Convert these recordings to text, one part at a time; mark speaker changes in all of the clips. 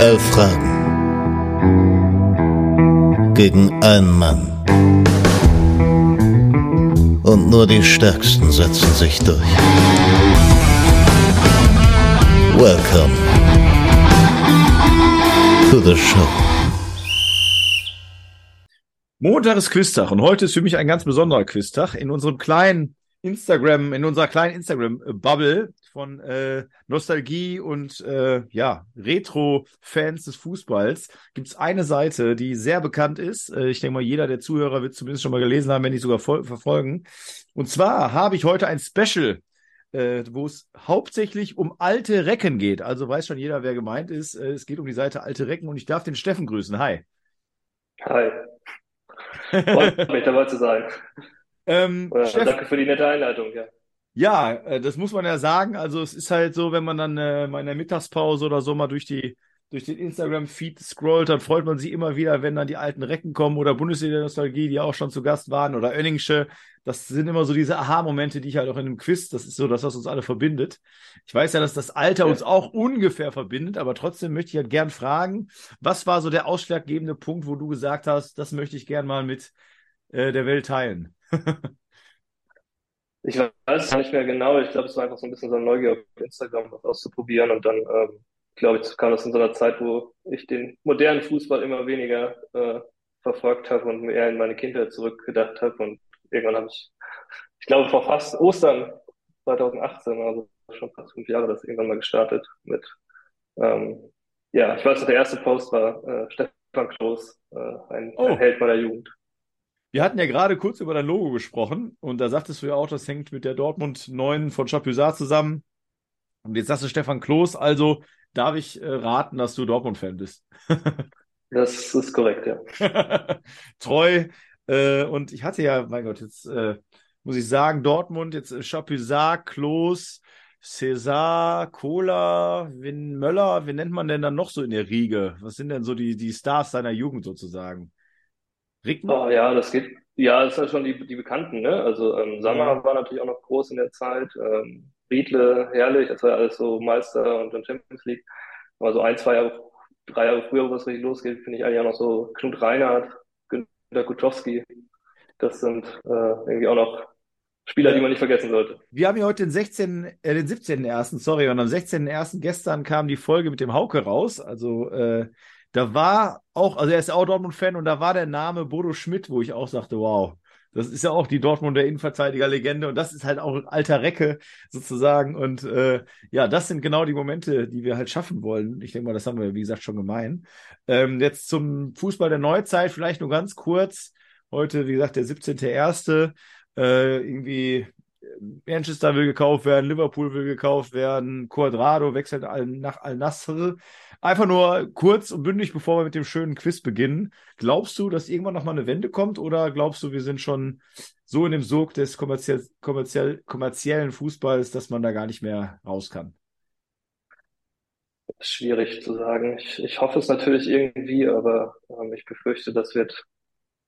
Speaker 1: Elf Fragen gegen einen Mann. Und nur die Stärksten setzen sich durch. Welcome to the show.
Speaker 2: Montag ist Quiztag und heute ist für mich ein ganz besonderer Quiztag. In unserem kleinen Instagram, in unserer kleinen Instagram-Bubble von äh, Nostalgie und äh, ja, Retro-Fans des Fußballs gibt es eine Seite, die sehr bekannt ist. Äh, ich denke mal, jeder der Zuhörer wird zumindest schon mal gelesen haben, wenn nicht sogar verfolgen. Und zwar habe ich heute ein Special, äh, wo es hauptsächlich um alte Recken geht. Also weiß schon jeder, wer gemeint ist. Äh, es geht um die Seite Alte Recken und ich darf den Steffen grüßen. Hi.
Speaker 3: Hi. Freut mich dabei zu sein.
Speaker 2: Ähm,
Speaker 3: Ja,
Speaker 2: Steffen,
Speaker 3: danke für die nette Einleitung, ja.
Speaker 2: Ja, äh, das muss man ja sagen. Also es ist halt so, wenn man dann äh, mal in der Mittagspause oder so mal durch die durch den Instagram-Feed scrollt, dann freut man sich immer wieder, wenn dann die alten Recken kommen oder Bundesliga-Nostalgie, die auch schon zu Gast waren oder Önningsche. Das sind immer so diese Aha-Momente, die ich halt auch in einem Quiz, das ist so das, was uns alle verbindet. Ich weiß ja, dass das Alter uns auch ungefähr verbindet, aber trotzdem möchte ich halt gern fragen, was war so der ausschlaggebende Punkt, wo du gesagt hast, das möchte ich gern mal mit äh, der Welt teilen?
Speaker 3: Ich weiß es nicht mehr genau. Ich glaube, es war einfach so ein bisschen so eine Neugier auf Instagram, was auszuprobieren. Und dann, ähm, glaube ich, kam das in so einer Zeit, wo ich den modernen Fußball immer weniger äh, verfolgt habe und mehr in meine Kindheit zurückgedacht habe. Und irgendwann habe ich, ich glaube, vor fast Ostern 2018, also schon fast fünf Jahre, das irgendwann mal gestartet mit, ähm, ja, ich weiß noch, der erste Post war äh, Stefan Kloß, äh, ein,
Speaker 2: Oh.
Speaker 3: ein Held meiner Jugend.
Speaker 2: Wir hatten ja gerade kurz über dein Logo gesprochen und da sagtest du ja auch, das hängt mit der Dortmund 9 von Chapuisat zusammen. Und jetzt sagst du Stefan Kloß, also darf ich äh, raten, dass du Dortmund-Fan bist.
Speaker 3: Das ist korrekt, ja.
Speaker 2: Treu. Äh, und ich hatte ja, mein Gott, jetzt äh, muss ich sagen, Dortmund, jetzt äh, Chapuisat, Kloß, César, Kohler, Win Möller, wen nennt man denn dann noch so in der Riege? Was sind denn so die, die Stars seiner Jugend sozusagen? Rickmann?
Speaker 3: Oh, ja, das geht. Ja, das sind schon die, die Bekannten, ne? Also ähm, Sammer
Speaker 2: Ja.
Speaker 3: war natürlich auch noch groß in der Zeit. Ähm, Riedle, herrlich, das war ja alles so Meister und dann Champions League. Aber so ein, zwei Jahre, drei Jahre früher, wo es richtig losgeht, finde ich eigentlich auch noch so Knut Reinhardt, Günter Kutschowski. Das sind äh, irgendwie auch noch Spieler, die man nicht vergessen sollte.
Speaker 2: Wir haben ja heute den 16., äh, den 17.01., sorry, und am 16.01. gestern kam die Folge mit dem Hauke raus. Also äh, da war auch, also er ist auch Dortmund-Fan und da war der Name Bodo Schmidt, wo ich auch sagte, wow, das ist ja auch die Dortmunder Innenverteidiger-Legende und das ist halt auch ein alter Recke sozusagen. Und äh, ja, das sind genau die Momente, die wir halt schaffen wollen. Ich denke mal, das haben wir, wie gesagt, schon gemein. Ähm, jetzt zum Fußball der Neuzeit, vielleicht nur ganz kurz. Heute, wie gesagt, der 17.01. Äh, irgendwie Manchester will gekauft werden, Liverpool will gekauft werden, Cuadrado wechselt nach Al-Nassr. Einfach nur kurz und bündig, bevor wir mit dem schönen Quiz beginnen. Glaubst du, dass irgendwann nochmal eine Wende kommt oder glaubst du, wir sind schon so in dem Sog des kommerziell, kommerziell, kommerziellen Fußballs, dass man da gar nicht mehr raus kann?
Speaker 3: Schwierig zu sagen. Ich, ich hoffe es natürlich irgendwie, aber ähm, ich befürchte, das wird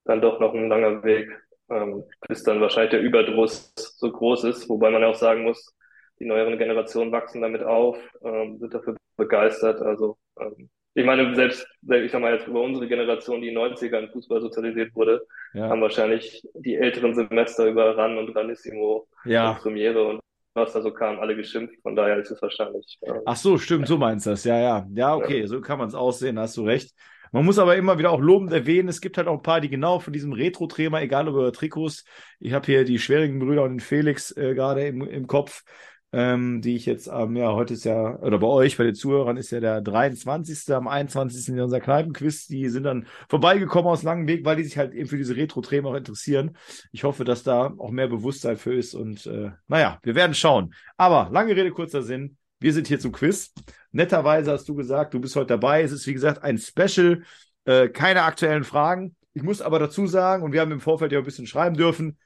Speaker 3: dann doch noch ein langer Weg, ähm, bis dann wahrscheinlich der Überdruss so groß ist. Wobei man ja auch sagen muss, die neueren Generationen wachsen damit auf, ähm, sind dafür begeistert. Also ähm, ich meine, selbst, ich sag mal jetzt über unsere Generation, die in den 90ern in Fußball sozialisiert wurde,
Speaker 2: Ja,
Speaker 3: haben wahrscheinlich die älteren Semester über Ran und Ranissimo
Speaker 2: ja.
Speaker 3: und Premiere und was da so kam, alle geschimpft. Von daher ist es wahrscheinlich. ähm,
Speaker 2: Ach so, stimmt, so meinst du das. Ja, ja. Ja, okay, so kann man es aussehen, hast du recht. Man muss aber immer wieder auch lobend erwähnen, es gibt halt auch ein paar, die genau von diesem Retro-Thema, egal ob über Trikots, ich habe hier die schwierigen Brüder und den Felix äh, gerade im, im Kopf, ähm, die ich jetzt, ähm, ja, heute ist ja, oder bei euch, bei den Zuhörern ist ja der 23. Am 21. in unser Kneipenquiz. Die sind dann vorbeigekommen aus langem Weg, weil die sich halt eben für diese Retro-Themen auch interessieren. Ich hoffe, dass da auch mehr Bewusstsein für ist und äh, naja, wir werden schauen. Aber lange Rede, kurzer Sinn. Wir sind hier zum Quiz. Netterweise hast du gesagt, du bist heute dabei. Es ist, wie gesagt, ein Special, äh, keine aktuellen Fragen. Ich muss aber dazu sagen, und wir haben im Vorfeld ja ein bisschen schreiben dürfen,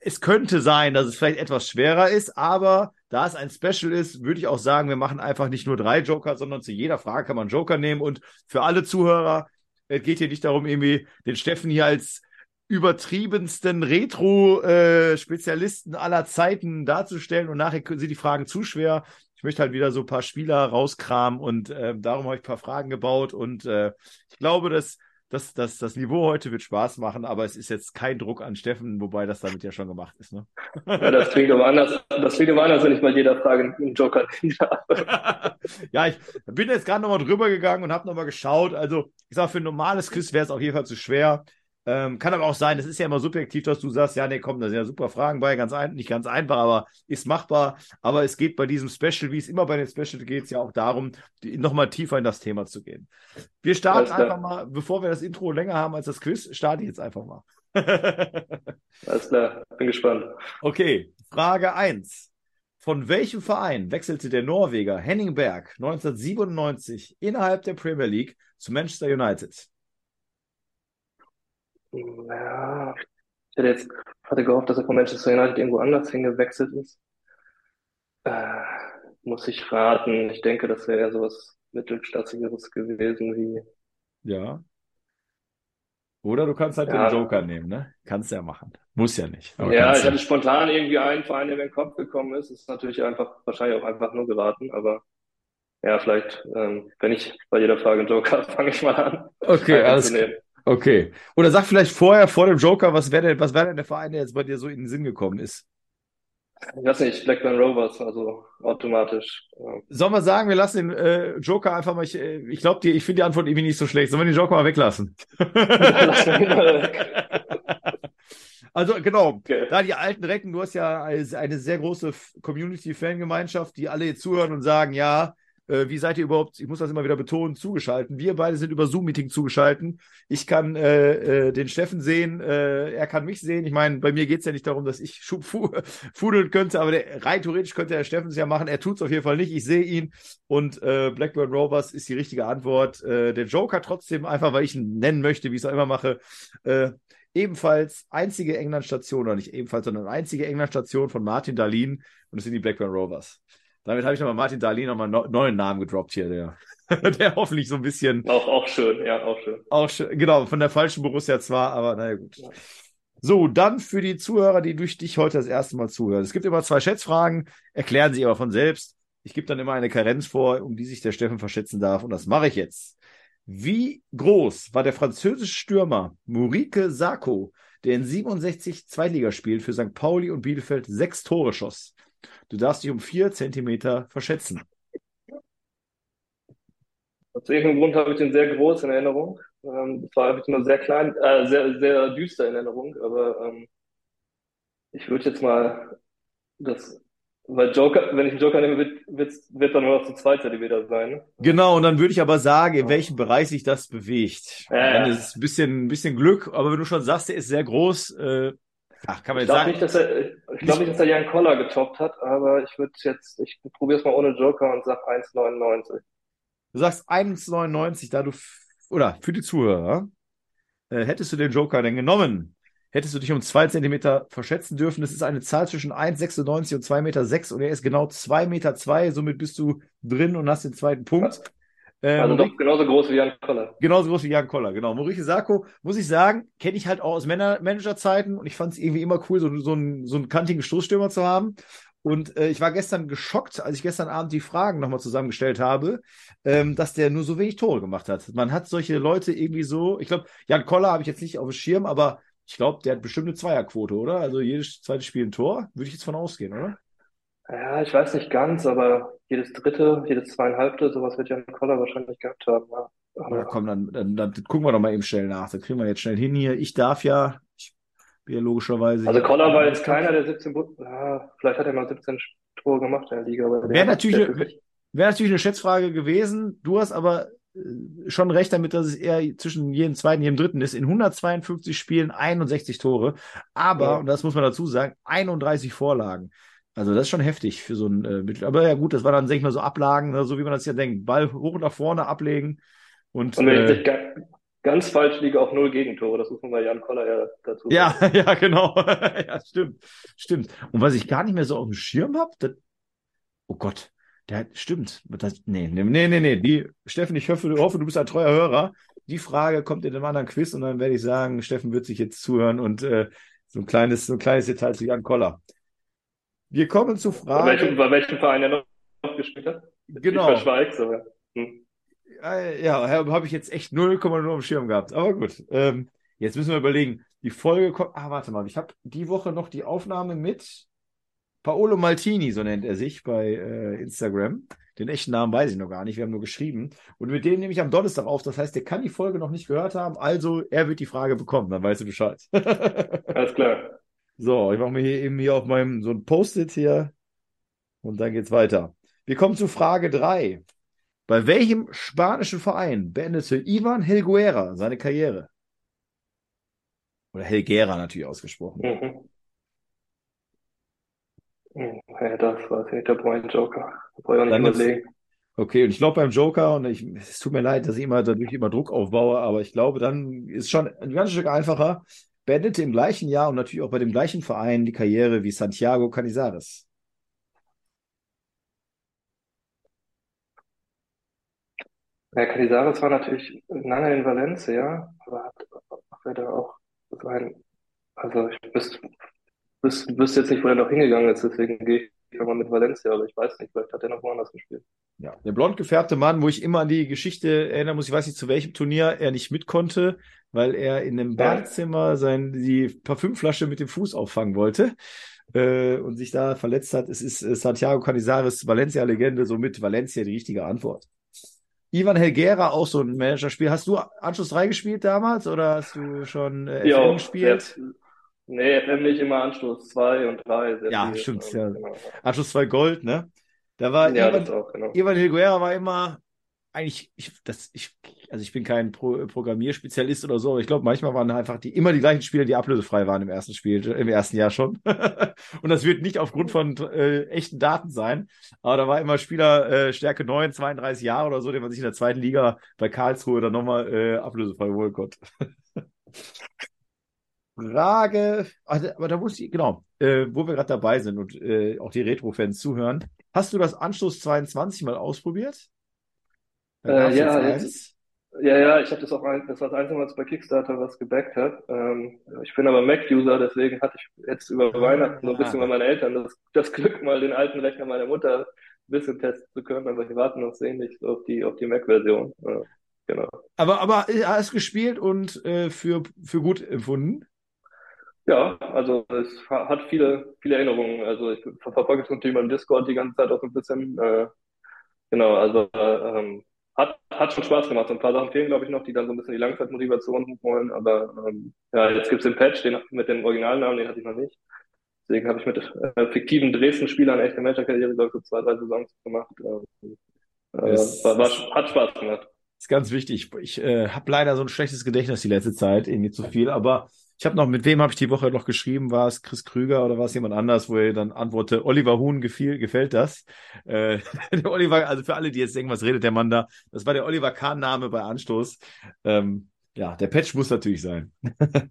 Speaker 2: es könnte sein, dass es vielleicht etwas schwerer ist, aber da es ein Special ist, würde ich auch sagen, wir machen einfach nicht nur drei Joker, sondern zu jeder Frage kann man einen Joker nehmen. Und für alle Zuhörer, es geht hier nicht darum, irgendwie den Steffen hier als übertriebensten Retro-Spezialisten aller Zeiten darzustellen und nachher sind die Fragen zu schwer. Ich möchte halt wieder so ein paar Spieler rauskramen und äh, darum habe ich ein paar Fragen gebaut und äh, ich glaube, dass das, das, das Niveau heute wird Spaß machen, aber es ist jetzt kein Druck an Steffen, wobei das damit ja schon gemacht ist. Ne?
Speaker 3: Ja, das klingt aber anders, das klingt aber anders, wenn ich bei jeder Frage einen Joker habe.
Speaker 2: ja, ich bin jetzt gerade nochmal drüber gegangen und habe nochmal geschaut. Also, ich sage, für ein normales Quiz wäre es auf jeden Fall zu schwer. Ähm, kann aber auch sein, das ist ja immer subjektiv, dass du sagst, ja, nee, komm, da sind ja super Fragen bei, ganz ein, nicht ganz einfach, aber ist machbar. Aber es geht bei diesem Special, wie es immer bei den Special geht, ja auch darum, nochmal tiefer in das Thema zu gehen. Wir starten einfach mal, bevor wir das Intro länger haben als das Quiz, starte ich jetzt einfach mal.
Speaker 3: Alles klar, bin gespannt.
Speaker 2: Okay, Frage 1. Von welchem Verein wechselte der Norweger Henning Berg 1997 innerhalb der Premier League zu Manchester United?
Speaker 3: Ja, ich hätte jetzt hatte gehofft, dass er von Manchester United irgendwo anders hingewechselt ist. Äh, muss ich raten. Ich denke, das wäre eher sowas Mittelklassigeres gewesen wie.
Speaker 2: Ja. Oder du kannst halt ja. den Joker nehmen, ne? Kannst ja machen. Muss ja nicht.
Speaker 3: ja, ich hatte spontan irgendwie einen Verein, der mir in den Kopf gekommen ist. Ist natürlich einfach, wahrscheinlich auch einfach nur geraten, aber ja, vielleicht, ähm, wenn ich bei jeder Frage einen Joker fange ich mal an.
Speaker 2: Okay, alles, Okay. Oder sag vielleicht vorher, vor dem Joker, was wäre denn, was wäre denn der Verein, der jetzt bei dir so in den Sinn gekommen ist?
Speaker 3: Ich weiß nicht, Blackburn Rovers, also automatisch.
Speaker 2: Ja. Sollen wir sagen, wir lassen den äh, Joker einfach mal, ich, äh, ich glaube dir, ich finde die Antwort irgendwie nicht so schlecht. Sollen wir den Joker mal weglassen? also genau, okay. da die alten Recken, du hast ja eine sehr große Community-Fangemeinschaft, die alle jetzt zuhören und sagen, ja, äh, wie seid ihr überhaupt, ich muss das immer wieder betonen, zugeschalten? Wir beide sind über Zoom-Meeting zugeschalten. Ich kann äh, äh, den Steffen sehen, äh, er kann mich sehen. Ich meine, bei mir geht es ja nicht darum, dass ich fu fudeln könnte, aber rein theoretisch könnte der Steffen es ja machen. Er tut es auf jeden Fall nicht. Ich sehe ihn und äh, Blackburn Rovers ist die richtige Antwort. Äh, der Joker trotzdem, einfach weil ich ihn nennen möchte, wie ich es auch immer mache. Ebenfalls einzige England-Station, oder nicht ebenfalls, sondern einzige England-Station von Martin Darlin und es sind die Blackburn Rovers. Damit habe ich nochmal Martin Dahlin nochmal einen neuen Namen gedroppt hier, der, der hoffentlich so ein bisschen.
Speaker 3: Auch, auch schön, ja, auch schön.
Speaker 2: Auch schön, genau, von der falschen Borussia zwar, aber naja, gut. Ja. So, dann für die Zuhörer, die durch dich heute das erste Mal zuhören. Es gibt immer zwei Schätzfragen, erklären sie aber von selbst. Ich gebe dann immer eine Karenz vor, um die sich der Steffen verschätzen darf, und das mache ich jetzt. Wie groß war der französische Stürmer Murique Sacco, der in 67 Zweitligaspielen für St. Pauli und Bielefeld sechs Tore schoss? Du darfst dich um vier Zentimeter verschätzen.
Speaker 3: Aus irgendeinem Grund habe ich den sehr groß in Erinnerung. Ähm, das war habe ich nur sehr klein, äh, sehr, sehr düster in Erinnerung, aber ähm, ich würde jetzt mal das, weil Joker, wenn ich einen Joker nehme, wird, wird, wird dann nur noch so zwei Zentimeter sein.
Speaker 2: Genau, und dann würde ich aber sagen, in welchem Bereich sich das bewegt. Ja, dann ist es ein bisschen, ein bisschen Glück, aber wenn du schon sagst, der ist sehr groß, äh,
Speaker 3: Ach, kann man ich glaube nicht, dass er, ich glaube nicht, dass er Jan Koller getoppt hat, aber ich würde jetzt, ich probiere es mal ohne Joker und sag 1,99.
Speaker 2: Du sagst 1,99, da du, oder für die Zuhörer, äh, hättest du den Joker denn genommen? Hättest du dich um zwei Zentimeter verschätzen dürfen? Das ist eine Zahl zwischen 1,96 und 2,6 Meter sechs, und er ist genau 2,2 Meter, zwei, somit bist du drin und hast den zweiten Punkt.
Speaker 3: Ähm, also doch genauso groß wie Jan Koller.
Speaker 2: Genauso groß wie Jan Koller, genau. Maurice Sarko, muss ich sagen, kenne ich halt auch aus Männer Managerzeiten und ich fand es irgendwie immer cool, so, so, einen, so einen kantigen Stoßstürmer zu haben. Und äh, ich war gestern geschockt, als ich gestern Abend die Fragen nochmal zusammengestellt habe, ähm, dass der nur so wenig Tore gemacht hat. Man hat solche Leute irgendwie so, ich glaube, Jan Koller habe ich jetzt nicht auf dem Schirm, aber ich glaube, der hat bestimmt eine Zweierquote, oder? Also jedes zweite Spiel ein Tor, würde ich jetzt von ausgehen, oder?
Speaker 3: Ja, ich weiß nicht ganz, aber jedes dritte, jedes zweieinhalbte, sowas wird Jan Koller wahrscheinlich gehabt haben. Ja.
Speaker 2: Aber ja, komm, dann, dann, dann gucken wir doch mal eben schnell nach. Das kriegen wir jetzt schnell hin hier. Ich darf ja, ich bin ja logischerweise.
Speaker 3: Also Koller war jetzt keiner der 17, ja, vielleicht hat er mal 17 Tore gemacht in der Liga.
Speaker 2: Wäre natürlich, wäre natürlich eine Schätzfrage gewesen. Du hast aber äh, schon recht damit, dass es eher zwischen jedem zweiten und jedem dritten ist. In 152 Spielen 61 Tore, aber, ja. und das muss man dazu sagen, 31 Vorlagen. Also das ist schon heftig für so ein äh, Mittel. Aber ja gut, das war dann, denke ich mal, so Ablagen, ne, so wie man das ja denkt. Ball hoch nach vorne ablegen. Und,
Speaker 3: und wenn äh, ich ga ganz falsch liege, auch null Gegentore. Das muss man bei Jan Koller ja dazu
Speaker 2: Ja, ja, genau. ja, stimmt. Stimmt. Und was ich gar nicht mehr so auf dem Schirm habe, oh Gott, der stimmt. Das, nee, nee, nee, nee. Die, Steffen, ich hoffe, hoffe, du bist ein treuer Hörer. die Frage kommt in einem anderen Quiz und dann werde ich sagen, Steffen wird sich jetzt zuhören und äh, so ein kleines, so ein kleines Detail zu Jan Koller. Wir kommen zu Frage.
Speaker 3: Bei welchem, bei welchem Verein er noch gespielt hat?
Speaker 2: Genau.
Speaker 3: Ich verschweig's, aber. Hm.
Speaker 2: Ja, habe ich jetzt echt 0,0 am Schirm gehabt. Aber gut. Ähm, jetzt müssen wir überlegen. Die Folge kommt. Ah, warte mal. Ich habe die Woche noch die Aufnahme mit Paolo Maltini, so nennt er sich bei äh, Instagram. Den echten Namen weiß ich noch gar nicht. Wir haben nur geschrieben. Und mit dem nehme ich am Donnerstag auf. Das heißt, der kann die Folge noch nicht gehört haben. Also, er wird die Frage bekommen. Dann weißt du Bescheid.
Speaker 3: Alles klar.
Speaker 2: So, ich mache mir hier eben hier auf meinem so ein Post-it hier. Und dann geht's weiter. Wir kommen zu Frage 3. Bei welchem spanischen Verein beendete Ivan Helguera seine Karriere? Oder Helguera natürlich ausgesprochen.
Speaker 3: Mhm. Mhm. Ja, das war nicht der Point Joker. Da brauche ich auch nicht
Speaker 2: Dann ist-
Speaker 3: überlegen.
Speaker 2: Okay, und ich glaube beim Joker, und ich, es tut mir leid, dass ich immer dadurch immer Druck aufbaue, aber ich glaube, dann ist schon ein ganzes Stück einfacher. Beendete im gleichen Jahr und natürlich auch bei dem gleichen Verein die Karriere wie Santiago Canizares.
Speaker 3: Ja, Canizares war natürlich lange in Valencia, aber hat hat er auch sein, also ich wüsste, wüsste jetzt nicht, wo er noch hingegangen ist, deswegen gehe ich mal mit Valencia, aber ich weiß nicht, vielleicht hat er noch woanders gespielt.
Speaker 2: Ja, der blond gefärbte Mann, wo ich immer an die Geschichte erinnern muss, ich weiß nicht, zu welchem Turnier er nicht mit konnte, weil er in einem
Speaker 3: Ja.
Speaker 2: Badezimmer sein, die Parfümflasche mit dem Fuß auffangen wollte äh, und sich da verletzt hat. Es ist äh, Santiago Canizares, Valencia-Legende, somit Valencia die richtige Antwort. Ivan Helguera, auch so ein Managerspiel. Hast du Anschluss 3 gespielt damals oder hast du schon äh,
Speaker 3: Ja,
Speaker 2: FM gespielt?
Speaker 3: jetzt, nee, FM nicht immer Anschluss 2 und 3, sehr
Speaker 2: Ja,
Speaker 3: viel.
Speaker 2: stimmt,
Speaker 3: ähm,
Speaker 2: ja.
Speaker 3: Genau.
Speaker 2: Anschluss 2 Gold, ne? Da war
Speaker 3: Ja,
Speaker 2: Ivan,
Speaker 3: das auch, genau.
Speaker 2: Ivan Helguera war immer eigentlich, ich, das, ich, also ich bin kein Pro Programmierspezialist oder so, aber ich glaube, manchmal waren einfach die immer die gleichen Spieler, die ablösefrei waren im ersten Spiel, im ersten Jahr schon. Und das wird nicht aufgrund von äh, echten Daten sein. Aber da war immer Spieler äh, Stärke 9, 32 Jahre oder so, den man sich in der zweiten Liga bei Karlsruhe dann nochmal äh, ablösefrei holen konnte. Frage, ach, aber da muss ich, genau, äh, wo wir gerade dabei sind und äh, auch die Retro-Fans zuhören. Hast du das Anschluss 22 mal ausprobiert?
Speaker 3: Äh,
Speaker 2: gab's
Speaker 3: ja,
Speaker 2: jetzt.
Speaker 3: Ja, ja, ich habe das auch ein, das war das einzige Mal, bei Kickstarter was gebackt hat. Ähm, ich bin aber Mac-User, deswegen hatte ich jetzt über
Speaker 2: Ah.
Speaker 3: Weihnachten so ein bisschen bei meinen Eltern das, das Glück, mal den alten Rechner meiner Mutter ein bisschen testen zu können, aber die warten noch sehnlich auf die, auf die Mac-Version. Äh, genau.
Speaker 2: Aber, aber äh, hast gespielt und äh, für, für gut empfunden?
Speaker 3: Ja, also es ha- hat viele, viele Erinnerungen. Also ich ver- verfolge es natürlich beim Discord die ganze Zeit auch so ein bisschen. Äh, genau, also äh, ähm, hat, hat schon Spaß gemacht. So ein paar Sachen fehlen, glaube ich, noch, die dann so ein bisschen die Langzeitmotivation holen. Aber ähm, ja, jetzt gibt's den Patch, den mit dem Originalnamen, den hatte ich noch nicht. Deswegen habe ich mit äh, fiktiven Dresden-Spielern echt eine Manager-Karriere, glaube ich, so zwei, drei Saisons gemacht. Ähm, äh, war, war, hat Spaß gemacht.
Speaker 2: ist ganz wichtig. Ich äh, habe leider so ein schlechtes Gedächtnis die letzte Zeit, irgendwie zu viel. Aber ich habe noch, mit wem habe ich die Woche noch geschrieben? War es Chris Krüger oder war es jemand anders, wo er dann antwortete, Oliver Huhn gefiel, gefällt das? Äh, der Oliver, also für alle, die jetzt denken, was redet der Mann da? Das war der Oliver Kahn-Name bei Anstoß. Ähm, ja, der Patch muss natürlich sein.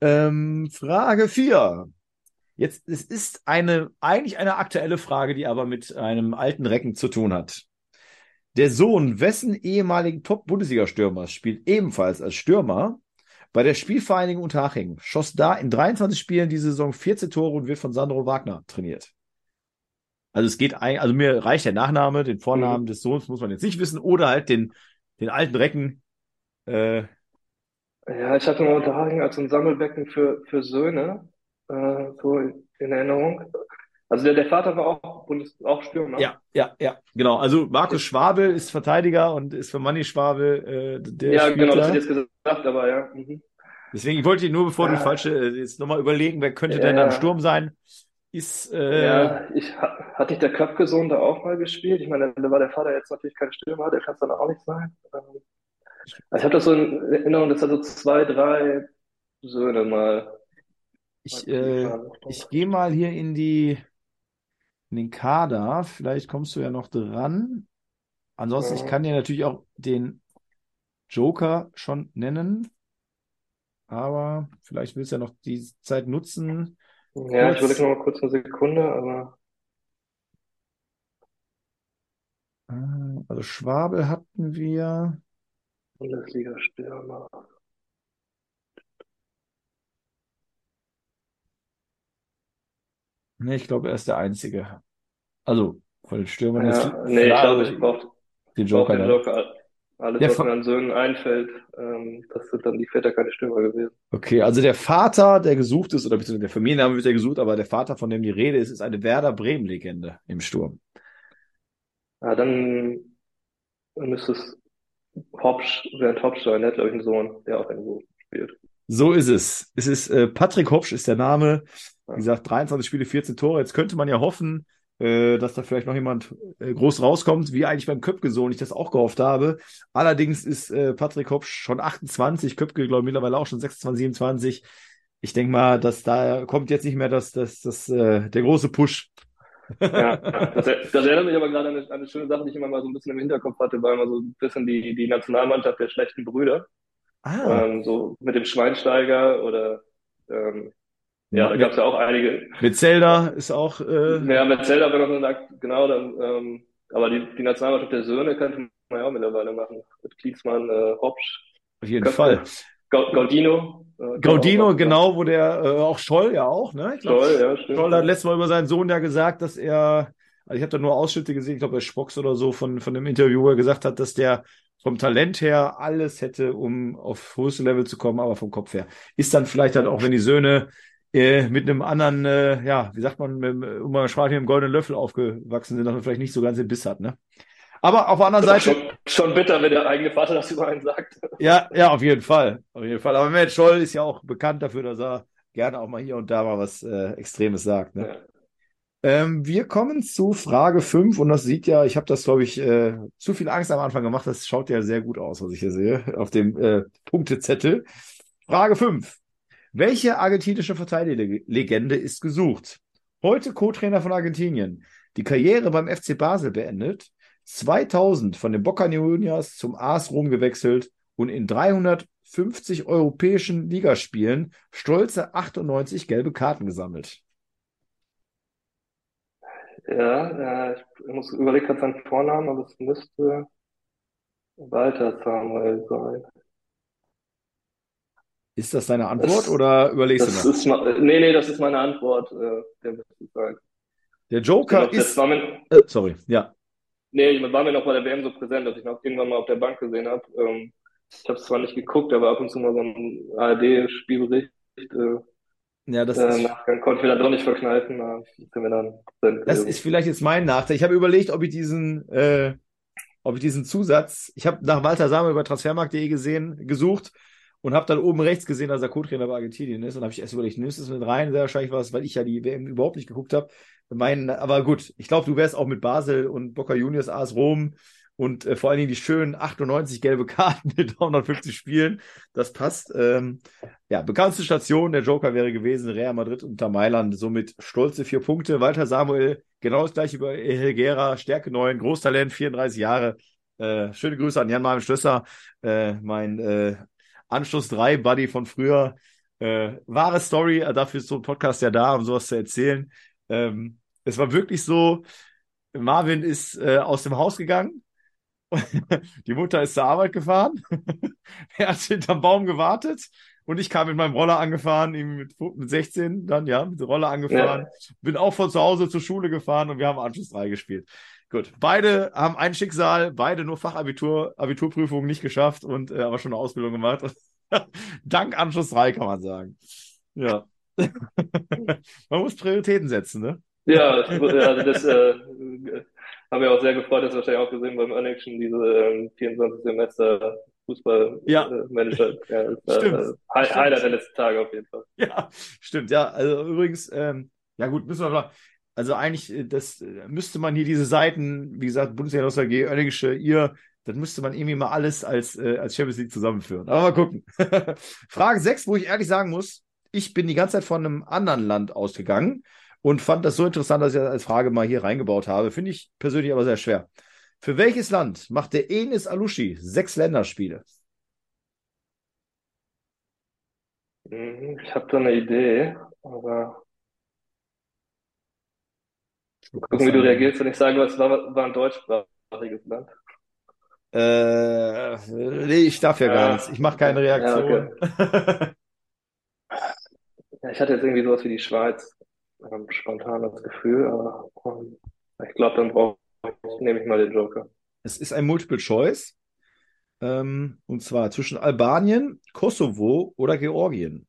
Speaker 2: ähm, Frage 4. Jetzt, es ist eine, eigentlich eine aktuelle Frage, die aber mit einem alten Recken zu tun hat. Der Sohn wessen ehemaligen Top-Bundesliga-Stürmers spielt ebenfalls als Stürmer bei der Spielvereinigung Unterhaching, schoss da in 23 Spielen diese Saison 14 Tore und wird von Sandro Wagner trainiert. Also es geht ein, also mir reicht der Nachname, den Vornamen
Speaker 3: Mhm.
Speaker 2: des Sohns muss man jetzt nicht wissen oder halt den, den alten Recken. Äh,
Speaker 3: Ja, ich hatte mal Unterhaching als ein Sammelbecken für, für Söhne, äh, so in Erinnerung. Also der, der Vater war auch Bundes, auch Stürmer.
Speaker 2: ja, ja, ja, genau. Also Markus Schwabel ist Verteidiger und ist für Manni Schwabel äh, der
Speaker 3: Ja, genau,
Speaker 2: da.
Speaker 3: das hätte ich jetzt gesagt, aber ja. Mhm.
Speaker 2: Deswegen, ich wollte nur, bevor du
Speaker 3: Ja.
Speaker 2: falsche, äh, jetzt nochmal überlegen, wer könnte
Speaker 3: Ja,
Speaker 2: denn
Speaker 3: ja.
Speaker 2: Sturm sein? Ist, äh,
Speaker 3: Ja, ich ha- hatte ich der Köpke-Sohn da auch mal gespielt. Ich meine, da war der Vater jetzt natürlich kein Stürmer, der kann es dann auch nicht sein. Ähm, Also ich habe das so in Erinnerung, dass er so zwei, drei Söhne mal.
Speaker 2: ich, äh, ich gehe mal hier in die, in den Kader. Vielleicht kommst du ja noch dran. Ansonsten, ich kann dir natürlich auch den Joker schon nennen. Aber vielleicht willst du ja noch die Zeit nutzen.
Speaker 3: Ja, ich
Speaker 2: kurz-
Speaker 3: überlege noch mal kurz eine Sekunde, aber
Speaker 2: Äh, Also Schwabel hatten wir.
Speaker 3: Bundesliga-Stürmer.
Speaker 2: Nee, ich glaube, er ist der Einzige. Also, von den Stürmern ist
Speaker 3: Ja, nee, ich
Speaker 2: klar,
Speaker 3: glaube, ich brauche
Speaker 2: den
Speaker 3: brauch
Speaker 2: Joker
Speaker 3: den
Speaker 2: dann.
Speaker 3: Joker. Alles,
Speaker 2: Der
Speaker 3: was mir an Söhnen einfällt, ähm, das sind dann die Väter keine Stürmer gewesen.
Speaker 2: Okay, also der Vater, der gesucht ist, oder beziehungsweise der Familienname wird ja gesucht, aber der Vater, von dem die Rede ist, ist eine Werder Bremen-Legende im Sturm.
Speaker 3: Ja, dann müsste es Hopsch, Bernd Hopsch sein, der hat, glaube ich, einen Sohn, der auch irgendwo spielt.
Speaker 2: So ist es. Es ist äh, Patrick Hopsch ist der Name. Wie gesagt, 23 Spiele, 14 Tore. Jetzt könnte man ja hoffen, äh, dass da vielleicht noch jemand äh, groß rauskommt, wie eigentlich beim Köpke-Sohn ich das auch gehofft habe. Allerdings ist äh, Patrick Hopsch schon 28, Köpke, glaube ich, mittlerweile auch schon 26, 27. Ich denke mal, dass da kommt jetzt nicht mehr das, das, das, äh, der große Push.
Speaker 3: Ja, das, das erinnert mich aber gerade an eine, an eine schöne Sache, die ich immer mal so ein bisschen im Hinterkopf hatte, war immer so ein bisschen die, die Nationalmannschaft der schlechten Brüder.
Speaker 2: Ah,
Speaker 3: Ähm, so mit dem Schweinsteiger oder ähm, ja, da gab es ja auch einige.
Speaker 2: mit Zelda ist auch, äh,
Speaker 3: Ja, mit Zelda so eine, Akt- genau, dann, ähm, aber die, die Nationalmannschaft der Söhne könnte man ja auch mittlerweile machen. Mit Klinsmann, äh, Hopsch,
Speaker 2: auf jeden
Speaker 3: Köpke,
Speaker 2: Fall.
Speaker 3: Gau- Gaudino. Äh, auch
Speaker 2: Gaudino, genau, wo der, äh, auch Scholl ja auch, ne? Ich glaub,
Speaker 3: Toll, ja, stimmt.
Speaker 2: Scholl hat letztes Mal über seinen Sohn ja gesagt, dass er, also ich habe da nur Ausschnitte gesehen, ich glaube bei Spox oder so, von, von dem Interview, wo er gesagt hat, dass der vom Talent her alles hätte, um auf höchste Level zu kommen, aber vom Kopf her. Ist dann vielleicht halt auch, wenn die Söhne äh, mit einem anderen, äh, ja, wie sagt man, mit, um mal sprachlich mit einem goldenen Löffel aufgewachsen sind, dass man vielleicht nicht so ganz den Biss hat, ne? Aber auf der anderen Seite,
Speaker 3: Schon, schon bitter, wenn der eigene Vater das über einen sagt.
Speaker 2: ja, ja, auf jeden Fall. Auf jeden Fall. Aber Matt Scholl ist ja auch bekannt dafür, dass er gerne auch mal hier und da mal was äh, Extremes sagt. Ne?
Speaker 3: Ja.
Speaker 2: Ähm, wir kommen zu Frage 5 und das sieht ja, ich habe das, glaube ich, äh, zu viel Angst am Anfang gemacht. Das schaut ja sehr gut aus, was ich hier sehe, auf dem äh, Punktezettel. Frage 5. Welche argentinische Verteidigerlegende ist gesucht? Heute Co-Trainer von Argentinien. Die Karriere beim FC Basel beendet. 2000 von den Boca Juniors zum AS Rom gewechselt und in 350 europäischen Ligaspielen stolze 98 gelbe Karten gesammelt.
Speaker 3: Ja, ich muss überlegen gerade seinen Vornamen, aber es müsste Walter Samuel sein.
Speaker 2: Ist das deine Antwort
Speaker 3: Das-
Speaker 2: oder überlegst
Speaker 3: Das
Speaker 2: du noch?
Speaker 3: ist ma- nee, nee, das ist meine Antwort. Äh, der
Speaker 2: Joker
Speaker 3: das
Speaker 2: ist.
Speaker 3: war mir,
Speaker 2: Äh, sorry, ja.
Speaker 3: nee, war mir noch bei der WM so präsent, dass ich noch irgendwann mal auf der Bank gesehen habe. Ähm, ich habe es zwar nicht geguckt, aber ab und zu mal so ein ARD-Spielbericht äh,
Speaker 2: Ja, das
Speaker 3: äh,
Speaker 2: ist,
Speaker 3: Nachgang konnte ich mir dann doch nicht verkneifen. Sind wir dann
Speaker 2: das ist vielleicht jetzt mein Nachteil. Ich habe überlegt, ob ich diesen, äh, ob ich diesen Zusatz, ich habe nach Walter Samuel bei transfermarkt.de gesehen, gesucht und habe dann oben rechts gesehen, dass er Co-Trainer bei Argentinien ist und habe ich erst überlegt, nimmst du es mit rein? Sehr wahrscheinlich war es, weil ich ja die WM überhaupt nicht geguckt habe. Aber gut, ich glaube, du wärst auch mit Basel und Boca Juniors AS Rom und äh, vor allen Dingen die schönen 98 gelbe Karten in 350 Spielen. Das passt. Ähm, ja, bekannteste Station, der Joker wäre gewesen, Real Madrid unter Mailand, somit stolze vier Punkte. Walter Samuel, genau das gleiche über Helgera, Stärke 9, Großtalent, 34 Jahre. Äh, schöne Grüße an Jan-Marvin Schlösser, äh, mein äh, Anschluss 3 Buddy von früher. Äh, wahre Story, äh, dafür ist so ein Podcast ja da, um sowas zu erzählen. Ähm, es war wirklich so, Marvin ist äh, aus dem Haus gegangen, die Mutter ist zur Arbeit gefahren, er hat hinterm Baum gewartet und ich kam mit meinem Roller angefahren, ihm mit, mit 16 dann, ja, mit der Roller angefahren, bin auch von zu Hause zur Schule gefahren und wir haben Anschluss 3 gespielt. Gut, beide haben ein Schicksal, beide nur Fachabitur, Abiturprüfungen nicht geschafft und äh, aber schon eine Ausbildung gemacht. Dank Anschluss 3 kann man sagen. Ja. man muss Prioritäten setzen, ne?
Speaker 3: Ja, das, also das äh, haben wir auch sehr gefreut, das wahrscheinlich auch gesehen beim Earnings diese ähm, 24 Semester
Speaker 2: Ja.
Speaker 3: Fußballmanager. Ja, das war,
Speaker 2: Stimmt.
Speaker 3: äh. Highlight der letzten Tage auf jeden Fall.
Speaker 2: Ja, stimmt. Ja, also übrigens, ähm, ja gut, müssen wir noch, also eigentlich, äh, das äh, müsste man hier diese Seiten, wie gesagt, Bundesliga Nostalgie, Oerlingische, ihr, das müsste man irgendwie mal alles als, äh, als Champions League zusammenführen. Aber mal gucken. Frage 6, wo ich ehrlich sagen muss, ich bin die ganze Zeit von einem anderen Land ausgegangen und fand das so interessant, dass ich das als Frage mal hier reingebaut habe. Finde ich persönlich aber sehr schwer. Für welches Land macht der Enis Alushi sechs Länderspiele?
Speaker 3: Mhm, Ich habe da eine Idee, aber gucken, wie du reagierst, wenn ich sage, es war, war ein deutschsprachiges Land.
Speaker 2: Äh, nee, ich darf ja gar nichts. Ich mache keine Reaktion.
Speaker 3: Ja, Ja, ich hatte jetzt irgendwie sowas wie die Schweiz, ähm, spontan das Gefühl, aber ähm, ich glaube, dann brauche ich, nehme ich mal den Joker.
Speaker 2: Es ist ein Multiple Choice. Ähm, und zwar zwischen Albanien, Kosovo oder Georgien.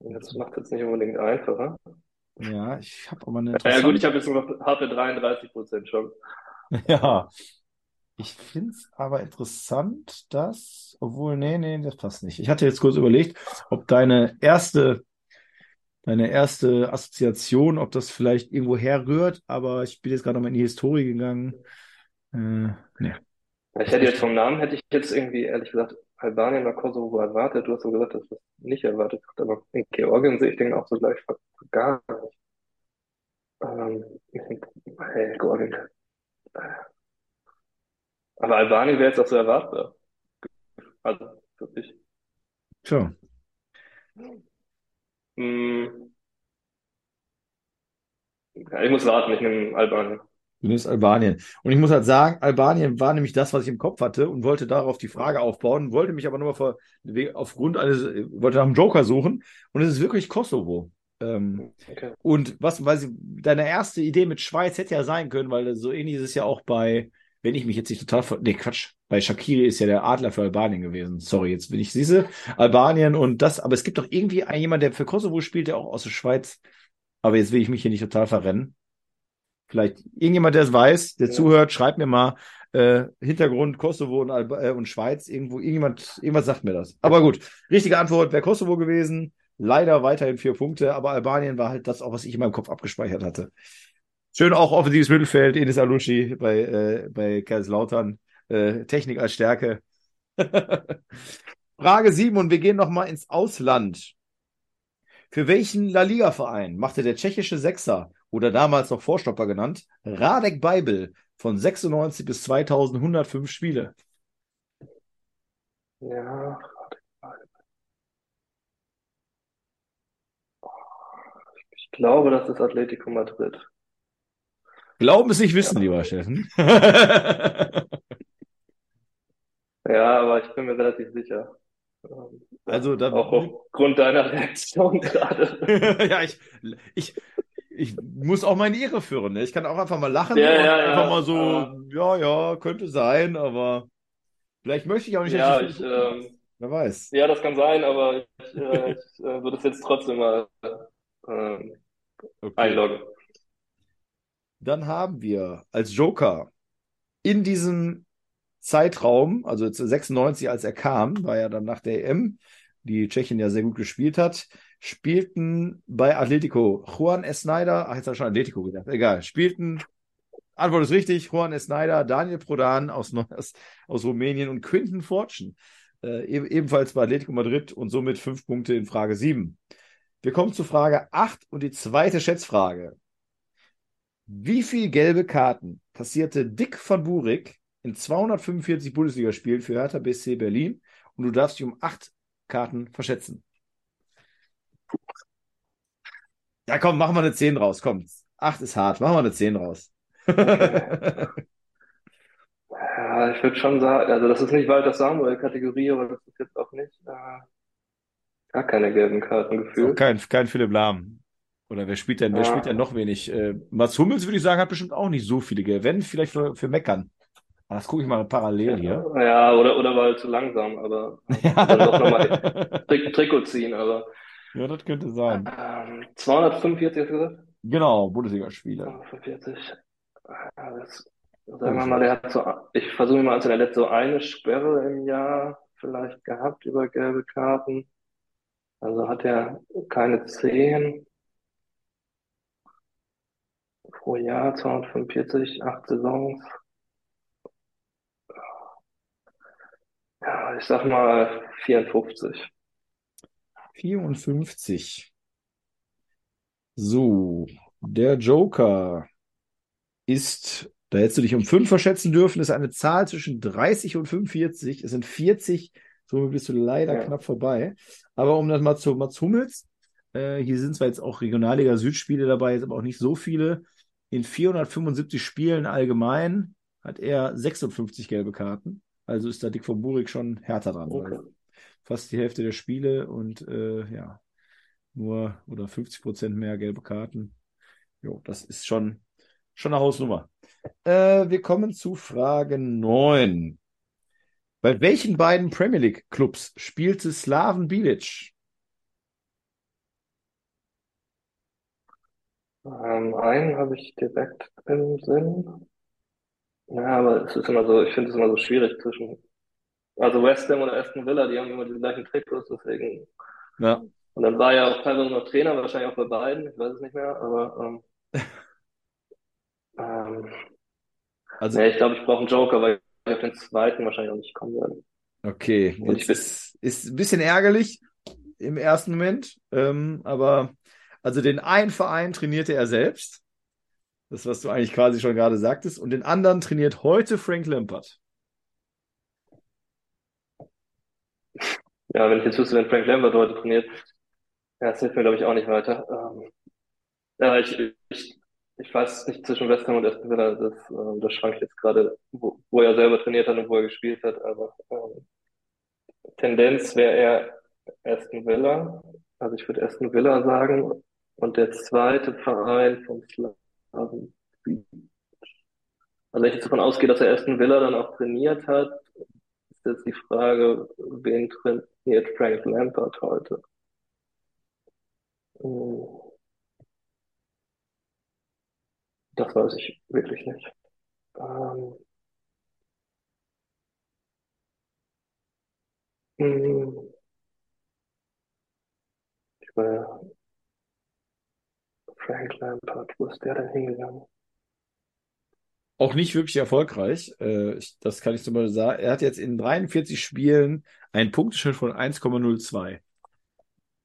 Speaker 3: Das macht es nicht unbedingt einfacher.
Speaker 2: Ja, ich habe aber eine
Speaker 3: Ja gut, ich
Speaker 2: interessante.
Speaker 3: habe jetzt nur noch harte 33 Prozent schon.
Speaker 2: Ja, ich finde es aber interessant, dass, obwohl, nee, nee, das passt nicht. Ich hatte jetzt kurz überlegt, ob deine erste, deine erste Assoziation, ob das vielleicht irgendwo herrührt, aber ich bin jetzt gerade nochmal in die Historie gegangen. Äh, nee.
Speaker 3: Ich hätte jetzt vom Namen, hätte ich jetzt irgendwie, ehrlich gesagt, Albanien oder Kosovo erwartet. Du hast so gesagt, dass das nicht erwartet hast, aber in Georgien sehe ich den auch so gleich gar nicht. Ähm, hey, Georgien. Aber Albanien wäre jetzt auch so erwartbar. Also, für mich.
Speaker 2: Tja,
Speaker 3: Hm, ja, ich muss warten, ich nehme Albanien.
Speaker 2: Du nimmst Albanien. Und ich muss halt sagen, Albanien war nämlich das, was ich im Kopf hatte und wollte darauf die Frage aufbauen, wollte mich aber nur vor, aufgrund eines, wollte nach einem Joker suchen und es ist wirklich Kosovo. Ähm,
Speaker 3: Okay.
Speaker 2: Und was, weil sie, deine erste Idee mit Schweiz hätte ja sein können, weil so ähnlich ist es ja auch bei, wenn ich mich jetzt nicht total, ver nee, Quatsch, bei Shakiri ist ja der Adler für Albanien gewesen. Sorry, jetzt bin ich siehste, Albanien und das, aber es gibt doch irgendwie einen, jemand, der für Kosovo spielt, der auch aus der Schweiz, aber jetzt will ich mich hier nicht total verrennen. Vielleicht irgendjemand, der es weiß, der
Speaker 3: Ja.
Speaker 2: zuhört, schreibt mir mal äh, Hintergrund Kosovo und, Alba äh, und Schweiz, irgendwo, irgendjemand, irgendwas sagt mir das. Aber gut, richtige Antwort wäre Kosovo gewesen. Leider weiterhin vier Punkte, aber Albanien war halt das auch, was ich in meinem Kopf abgespeichert hatte. Schön auch offensives Mittelfeld, Enis Alushi bei, äh, bei Kaiserslautern. Äh, Technik als Stärke. Frage 7 und wir gehen nochmal ins Ausland. Für welchen La Liga-Verein machte der tschechische Sechser oder damals noch Vorstopper genannt, Radek Beibel von 96 bis 2105 Spiele?
Speaker 3: Ja, ich glaube, das ist Atletico Madrid.
Speaker 2: Glauben es nicht wissen, lieber Steffen.
Speaker 3: Ja, aber ich bin mir relativ sicher.
Speaker 2: Also da-
Speaker 3: Auch aufgrund deiner Reaktion gerade.
Speaker 2: ja, ich, ich, ich muss auch meine Ehre führen. Ne? Ich kann auch einfach mal lachen
Speaker 3: Ja,
Speaker 2: und
Speaker 3: ja,
Speaker 2: einfach
Speaker 3: ja,
Speaker 2: mal so, ja, ja, könnte sein, aber vielleicht möchte ich auch nicht,
Speaker 3: Ja, ich, ähm.
Speaker 2: Wer weiß.
Speaker 3: ja, das kann sein, aber ich, äh, ich äh, würde es jetzt trotzdem mal ähm,
Speaker 2: Okay.
Speaker 3: einloggen.
Speaker 2: Dann haben wir als Joker in diesem Zeitraum, also jetzt 96, als er kam, war ja dann nach der EM, die Tschechien ja sehr gut gespielt hat, spielten bei Atletico Juan Esneider, ach, jetzt habe ich schon Atletico gedacht, egal, spielten, Antwort ist richtig, Juan Esneider, Daniel Prodan aus, aus, aus Rumänien und Quinten Fortune, äh, ebenfalls bei Atletico Madrid und somit fünf Punkte in Frage 7. Wir kommen zu Frage 8 und die zweite Schätzfrage. Wie viel gelbe Karten kassierte Dick van Burik in 245 Bundesligaspielen für Hertha BSC Berlin? Und du darfst dich um acht Karten verschätzen. Ja, komm, machen wir eine 10 raus. Komm, acht ist hart. Machen wir eine 10 raus.
Speaker 3: Ja, ich würde schon sagen, also das ist nicht Walter Samuel-Kategorie, aber das ist jetzt auch nicht äh, gar keine gelben Karten gefühlt.
Speaker 2: kein, kein Philipp Lahm. Oder wer spielt denn? Wer
Speaker 3: Ja.
Speaker 2: spielt denn noch wenig? Äh, Mats Hummels, würde ich sagen, hat bestimmt auch nicht so viele gelbe. Wenn, vielleicht für, für Meckern. Aber das gucke ich mal parallel hier.
Speaker 3: Ja, oder, oder war halt zu langsam, aber dann doch nochmal Tri Trikot ziehen, aber
Speaker 2: Ja, das könnte sein.
Speaker 3: ähm, 245 hast du gesagt?
Speaker 2: Genau, Bundesligaspiele.
Speaker 3: 245. Ja, das, sagen wir mal, der hat so, ich versuche mal also der letzte so eine Sperre im Jahr vielleicht gehabt über gelbe Karten. Also hat er keine 10 pro Jahr, 245, acht Saisons. Ja, ich sag mal 54.
Speaker 2: 54. So, der Joker ist, da hättest du dich um 5 verschätzen dürfen, ist eine Zahl zwischen 30 und 45. Es sind 40, somit bist du leider
Speaker 3: Ja.
Speaker 2: knapp vorbei. Aber um das mal zu Mats Hummels, äh, hier sind zwar jetzt auch Regionalliga Südspiele dabei, jetzt aber auch nicht so viele. in 475 Spielen allgemein hat er 56 gelbe Karten. Also ist da Dick von Burik schon härter dran.
Speaker 3: Okay.
Speaker 2: Fast die Hälfte der Spiele und äh, ja, nur oder 50 Prozent mehr gelbe Karten. Jo, das ist schon, schon eine Hausnummer. Äh, wir kommen zu Frage 9. Bei welchen beiden Premier League Clubs spielte Slaven Bilic?
Speaker 3: Ähm, einen habe ich direkt im Sinn. Ja, aber es ist immer so, ich finde es immer so schwierig zwischen, also West Ham und Aston Villa, die haben immer die gleichen Trikots, deswegen.
Speaker 2: Ja.
Speaker 3: Und dann war er auch teilweise noch Trainer, wahrscheinlich auch bei beiden, ich weiß es nicht mehr, aber ähm, ähm,
Speaker 2: Also,
Speaker 3: nee, ich glaube, ich brauche einen Joker, weil ich auf den zweiten wahrscheinlich auch nicht kommen werde.
Speaker 2: okay,
Speaker 3: Und ich bin-
Speaker 2: ist, ist ein bisschen ärgerlich im ersten Moment, ähm, aber also den einen Verein trainierte er selbst. Das, was du eigentlich quasi schon gerade sagtest. Und den anderen trainiert heute Frank Lampard.
Speaker 3: Ja, wenn ich jetzt wüsste, wenn Frank Lampard heute trainiert, ja, das hilft mir, glaube ich, auch nicht weiter. Ähm, ja, ich, ich, ich weiß nicht zwischen West Ham und Aston Villa, das, ähm, das schwankt jetzt gerade, wo, wo er selber trainiert hat und wo er gespielt hat, aber ähm, Tendenz wäre eher Aston Villa. Also ich würde Aston Villa sagen. Und der zweite Verein vom Slaven. Also wenn ich jetzt davon ausgehe, dass er Aston Villa dann auch trainiert hat, ist jetzt die Frage, wen trainiert Frank Lampard heute? Hm. Das weiß ich wirklich nicht. Ähm, hm. Ich war Frank Lampard, wo ist der denn hingegangen?
Speaker 2: Auch nicht wirklich erfolgreich. Äh, das kann ich zum Beispiel sagen. Er hat jetzt in 43 Spielen einen Punkteschnitt von 1,02.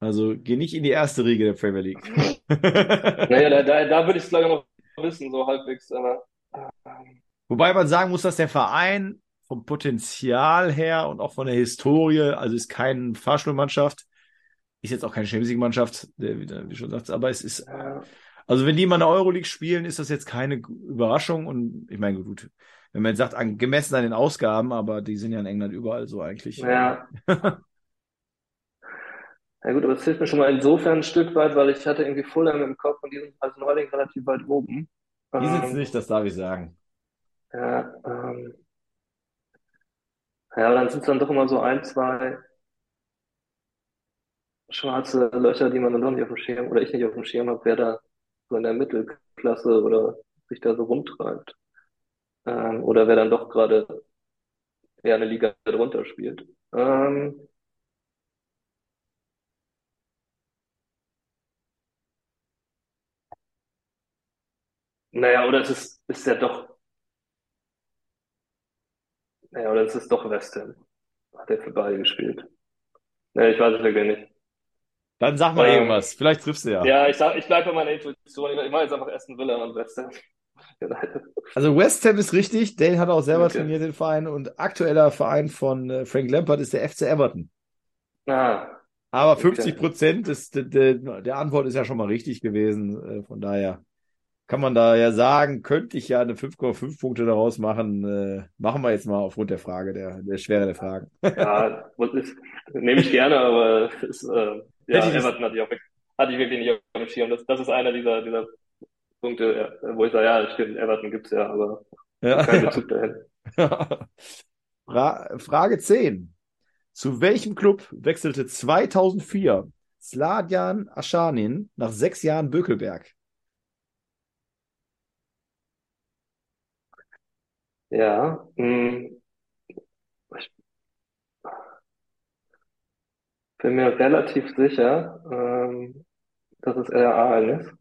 Speaker 2: Also geh nicht in die erste Riege der Premier League.
Speaker 3: Naja, da, da, da würde ich es ich noch wissen, so halbwegs, aber ähm,
Speaker 2: Wobei man sagen muss, dass der Verein vom Potenzial her und auch von der Historie, also ist keine Fahrstuhlmannschaft, ist jetzt auch keine Champions League-Mannschaft, wie du schon sagst, aber es ist, also wenn die mal in der Euroleague spielen, ist das jetzt keine Überraschung und ich meine, gut, wenn man jetzt sagt, an, gemessen an den Ausgaben, aber die sind ja in England überall so eigentlich.
Speaker 3: ja. Ja gut, aber es hilft mir schon mal insofern ein Stück weit, weil ich hatte irgendwie Fulham im Kopf und die sind als Neuling relativ weit oben.
Speaker 2: Die sind's
Speaker 3: Ähm,
Speaker 2: nicht, das darf ich sagen.
Speaker 3: Ja, ähm, ja, aber dann sind es dann doch immer so ein, zwei schwarze Löcher, die man dann doch nicht auf dem Schirm, oder ich nicht auf dem Schirm habe, wer da so in der Mittelklasse oder sich da so rumtreibt. Ähm, oder wer dann doch gerade eher eine Liga drunter spielt. Ähm, naja, oder es ist, ist ja doch, naja, oder es ist doch West Ham. Hat er für beide gespielt. Nee, ich weiß es wirklich nicht.
Speaker 2: Dann sag mal
Speaker 3: Ähm,
Speaker 2: irgendwas, vielleicht triffst du ja.
Speaker 3: Ja, ich sag, ich bleibe bei meiner Intuition. Ich, mache jetzt einfach Aston Villa und West Ham.
Speaker 2: Also West Ham ist richtig, Dale hat auch selber
Speaker 3: Okay.
Speaker 2: trainiert den Verein und aktueller Verein von äh, Frank Lampard ist der FC Everton.
Speaker 3: Ah,
Speaker 2: Aber
Speaker 3: Okay.
Speaker 2: 50 Prozent ist, der, der, der Antwort ist ja schon mal richtig gewesen. Äh, Von daher kann man da ja sagen, könnte ich ja eine 5,5 Punkte daraus machen. Äh, machen wir jetzt mal aufgrund der Frage, der, der Schwere der Fragen.
Speaker 3: ja, ist, nehme ich gerne, aber es ist, äh, ja,
Speaker 2: Hätte
Speaker 3: Everton hatte ich, auch, hatte ich wirklich nicht auf dem Schirm. Das, das ist einer dieser, dieser Punkte, wo ich sage, ja, stimmt, Everton gibt's ja, aber kein
Speaker 2: Ja.
Speaker 3: Bezug dahin.
Speaker 2: Fra Frage 10. Zu welchem Club wechselte 2004 Sladjan Aschanin nach sechs Jahren Bökelberg?
Speaker 3: Ja, mh, bin mir relativ sicher, ähm, dass es RA Aalen ist.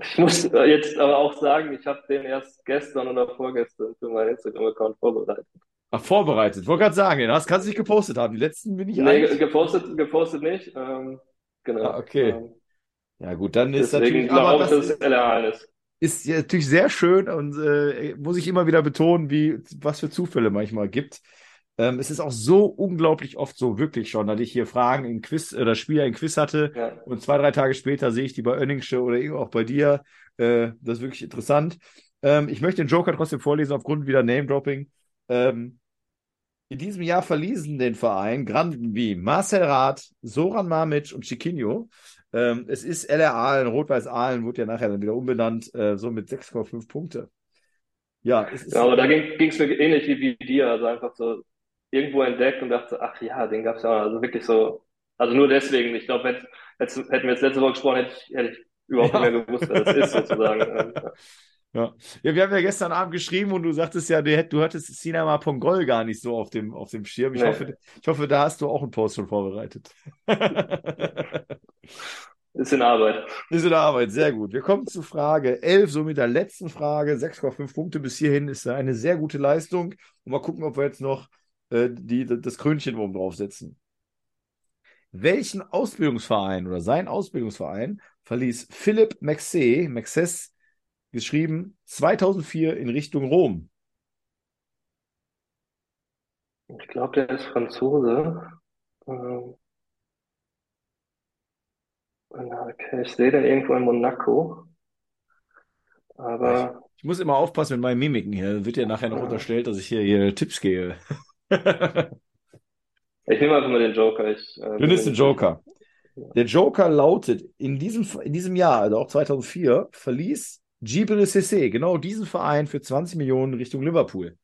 Speaker 3: Ich muss jetzt aber auch sagen, ich habe den erst gestern oder vorgestern für meinen Instagram-Account vorbereitet.
Speaker 2: Ach, vorbereitet. Wollte gerade sagen, den hast, kannst du nicht gepostet haben. Die letzten bin ich
Speaker 3: Nee,
Speaker 2: eigentlich.
Speaker 3: ge- gepostet, gepostet nicht. Ähm, genau.
Speaker 2: Ah, okay.
Speaker 3: Ähm,
Speaker 2: Ja, gut, dann ist
Speaker 3: deswegen
Speaker 2: natürlich, aber
Speaker 3: glaube ich,
Speaker 2: das
Speaker 3: dass es Aalen ist.
Speaker 2: ist ja natürlich sehr schön und äh, muss ich immer wieder betonen, wie was für Zufälle manchmal gibt. Ähm, es ist auch so unglaublich oft so, wirklich schon, dass ich hier Fragen in Quiz oder Spieler in Quiz hatte
Speaker 3: Ja.
Speaker 2: und zwei, drei Tage später sehe ich die bei Earningshow oder eben auch bei dir. Äh, das ist wirklich interessant. Ähm, ich möchte den Joker trotzdem vorlesen, aufgrund wieder Name-Dropping. Ähm, in diesem Jahr verließen den Verein Granden wie Marcel Rath, Soran Mamic und Chiquinho. Ähm, es ist LR Aalen, Rot-Weiß Aalen, wurde ja nachher dann wieder umbenannt, äh, so mit 6,5 Punkte. Ja, es ist.
Speaker 3: Ja, aber da ging es mir ähnlich wie, wie dir, also einfach so irgendwo entdeckt und dachte, ach ja, den gab's ja auch. Also wirklich so, also nur deswegen. Ich glaube, hätt, hätt, hätten wir jetzt letzte Woche gesprochen, hätte ich, hätte ich überhaupt
Speaker 2: Ja.
Speaker 3: nicht mehr gewusst, wer das ist, sozusagen. Ähm,
Speaker 2: Ja. ja, wir haben ja gestern Abend geschrieben und du sagtest ja, du, hattest Cinema Pongol gar nicht so auf dem, auf dem Schirm. Ich,
Speaker 3: Nee.
Speaker 2: hoffe, ich hoffe, da hast du auch einen Post schon vorbereitet.
Speaker 3: Ist in Arbeit.
Speaker 2: Ist in Arbeit, sehr gut. Wir kommen zu Frage 11, somit der letzten Frage. 6,5 Punkte bis hierhin ist eine sehr gute Leistung. Und mal gucken, ob wir jetzt noch äh, die, das Krönchen oben drauf setzen. Welchen Ausbildungsverein oder sein Ausbildungsverein verließ Philipp Maxey, Maxes, geschrieben, 2004 in Richtung Rom?
Speaker 3: Ich glaube, der ist Franzose. Ähm, okay, ich sehe den irgendwo in Monaco. Aber
Speaker 2: Ich muss immer aufpassen mit meinen Mimiken hier. Wird ja nachher noch unterstellt, dass ich hier, hier Tipps gebe.
Speaker 3: ich nehme einfach mal den Joker. Ich, äh,
Speaker 2: Du nimmst den Joker. Der Joker lautet, in diesem, in diesem Jahr, also auch 2004, verließ Gibril Cissé genau diesen Verein für 20 Millionen Richtung Liverpool.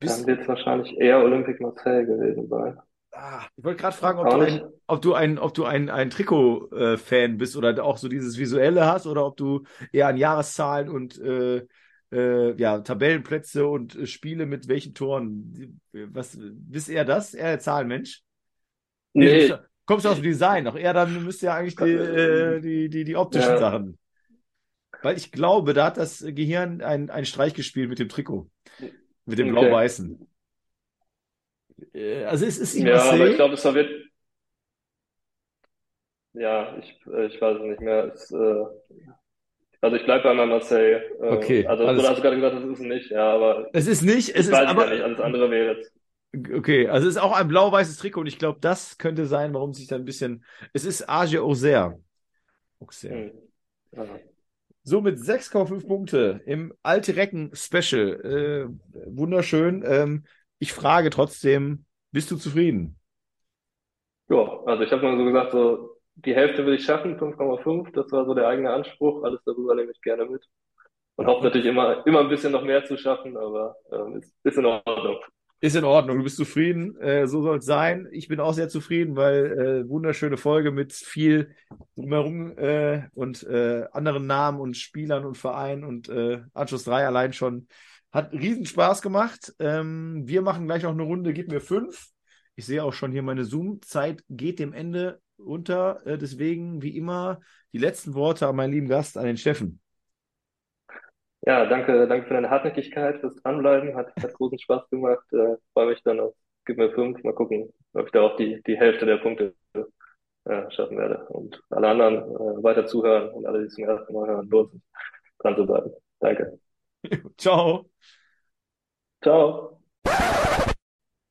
Speaker 3: Dann
Speaker 2: Bist,
Speaker 3: wird es wahrscheinlich eher Olympique Marseille gewesen sein.
Speaker 2: ah, ich wollte gerade fragen, ob du ein, ob du ein, ob du ein, ein Trikot-Fan bist oder auch so dieses Visuelle hast oder ob du eher an Jahreszahlen und äh, äh, ja, Tabellenplätze und äh, Spiele mit welchen Toren. Was, bist eher das? Der Zahlenmensch? Nee,
Speaker 3: Nee,
Speaker 2: kommst du aus dem Design, doch eher dann müsst ihr eigentlich die, äh, die, die, die optischen
Speaker 3: Ja.
Speaker 2: Sachen. Weil ich glaube, da hat das Gehirn einen, einen Streich gespielt mit dem Trikot. Mit dem
Speaker 3: Okay.
Speaker 2: Blau-Weißen. Äh, Also es ist nicht
Speaker 3: ja, aber ich glaube, es wird. Ja, ich, äh, ich weiß es nicht mehr. Es, äh, also ich bleibe bei meinem Marseille. Äh,
Speaker 2: Okay,
Speaker 3: also,
Speaker 2: alles-
Speaker 3: hast du gerade gesagt, das ist es nicht, ja, aber
Speaker 2: Es ist nicht, es
Speaker 3: ich
Speaker 2: ist
Speaker 3: weiß
Speaker 2: aber.
Speaker 3: ja nicht, alles andere wäre jetzt.
Speaker 2: Okay, also es ist auch ein blau-weißes Trikot und ich glaube, das könnte sein, warum sich da ein bisschen. Es ist Age Auxerre. Auxerre.
Speaker 3: Hm.
Speaker 2: So mit 6,5 Punkte im Alte Recken Special. Äh, wunderschön. Ähm, ich frage trotzdem, bist du zufrieden?
Speaker 3: Ja, also ich habe mal so gesagt, so die Hälfte will ich schaffen, 5,5, das war so der eigene Anspruch. Alles darüber nehme ich gerne mit. Und hoffe natürlich immer, immer ein bisschen noch mehr zu schaffen, aber ähm, ist, ist in Ordnung.
Speaker 2: Ist in Ordnung, du bist zufrieden. Äh, so soll es sein. Ich bin auch sehr zufrieden, weil äh, wunderschöne Folge mit viel drumherum äh, und äh, anderen Namen und Spielern und Vereinen und äh, Anschluss 3 allein schon. Hat riesen Spaß gemacht. Ähm, wir machen gleich noch eine Runde, gib mir fünf. Ich sehe auch schon hier, meine Zoom-Zeit geht dem Ende unter. Äh, deswegen, wie immer, die letzten Worte an meinen lieben Gast, an den Steffen.
Speaker 3: Ja, danke, danke für deine Hartnäckigkeit, fürs Dranbleiben. Hat, hat großen Spaß gemacht. Äh, freue mich dann auf, gib mir fünf. Mal gucken, ob ich da auch die, die Hälfte der Punkte äh, schaffen werde. Und alle anderen äh, weiter zuhören und alle, die zum ersten Mal hören, lohnt sich, dran zu bleiben. Danke.
Speaker 2: Ciao.
Speaker 3: Ciao.